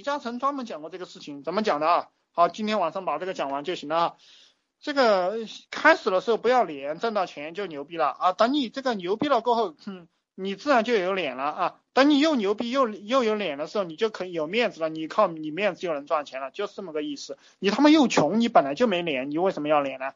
李嘉诚专门讲过这个事情，怎么讲的啊？好，今天晚上把这个讲完就行了啊。这个开始的时候不要脸，挣到钱就牛逼了啊。等你这个牛逼了过后，哼，你自然就有脸了啊。等你又牛逼又又有脸的时候，你就可以有面子了。你靠你面子就能赚钱了，就是这么个意思。你他妈又穷，你本来就没脸，你为什么要脸呢？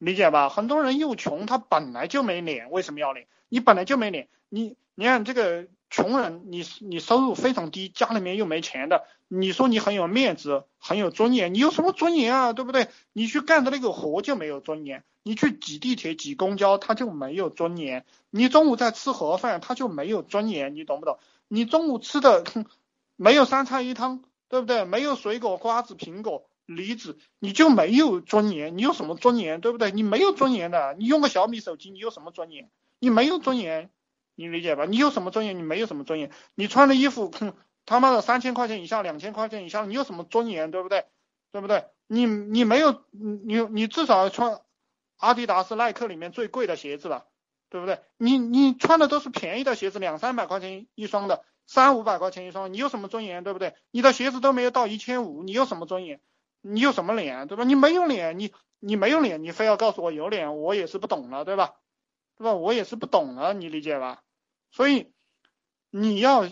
理解吧？很多人又穷，他本来就没脸，为什么要脸？你本来就没脸，你你看这个。穷人，你你收入非常低，家里面又没钱的，你说你很有面子，很有尊严，你有什么尊严啊？对不对？你去干的那个活就没有尊严，你去挤地铁、挤公交，他就没有尊严。你中午在吃盒饭，他就没有尊严，你懂不懂？你中午吃的没有三菜一汤，对不对？没有水果、瓜子、苹果、离子，你就没有尊严。你有什么尊严？对不对？你没有尊严的，你用个小米手机，你有什么尊严？你没有尊严。你理解吧？你有什么尊严？你没有什么尊严。你穿的衣服，他妈的三千块钱以下、两千块钱以下，你有什么尊严？对不对？对不对？你你没有，你你至少穿阿迪达斯、耐克里面最贵的鞋子了，对不对？你你穿的都是便宜的鞋子，两三百块钱一双的，三五百块钱一双，你有什么尊严？对不对？你的鞋子都没有到一千五，你有什么尊严？你有什么脸？对吧？你没有脸，你你没有脸，你非要告诉我有脸，我也是不懂了，对吧？对吧？我也是不懂了，你理解吧？所以你要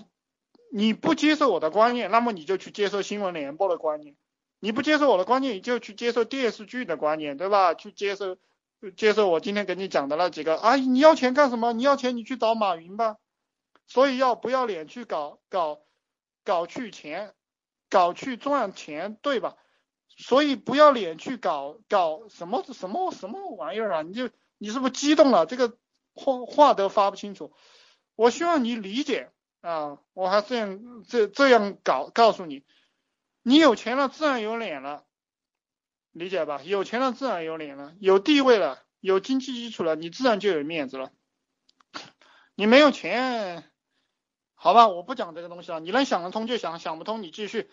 你不接受我的观念，那么你就去接受新闻联播的观念；你不接受我的观念，你就去接受电视剧的观念，对吧？去接受接受我今天给你讲的那几个啊！你要钱干什么？你要钱你去找马云吧。所以要不要脸去搞搞搞去钱，搞去赚钱，对吧？所以不要脸去搞搞什么什么什么玩意儿啊？你就你是不是激动了？这个话话都发不清楚。我希望你理解啊，我还这样这这样搞告诉你，你有钱了自然有脸了，理解吧？有钱了自然有脸了，有地位了，有经济基础了，你自然就有面子了。你没有钱，好吧，我不讲这个东西了。你能想得通就想，想不通你继续。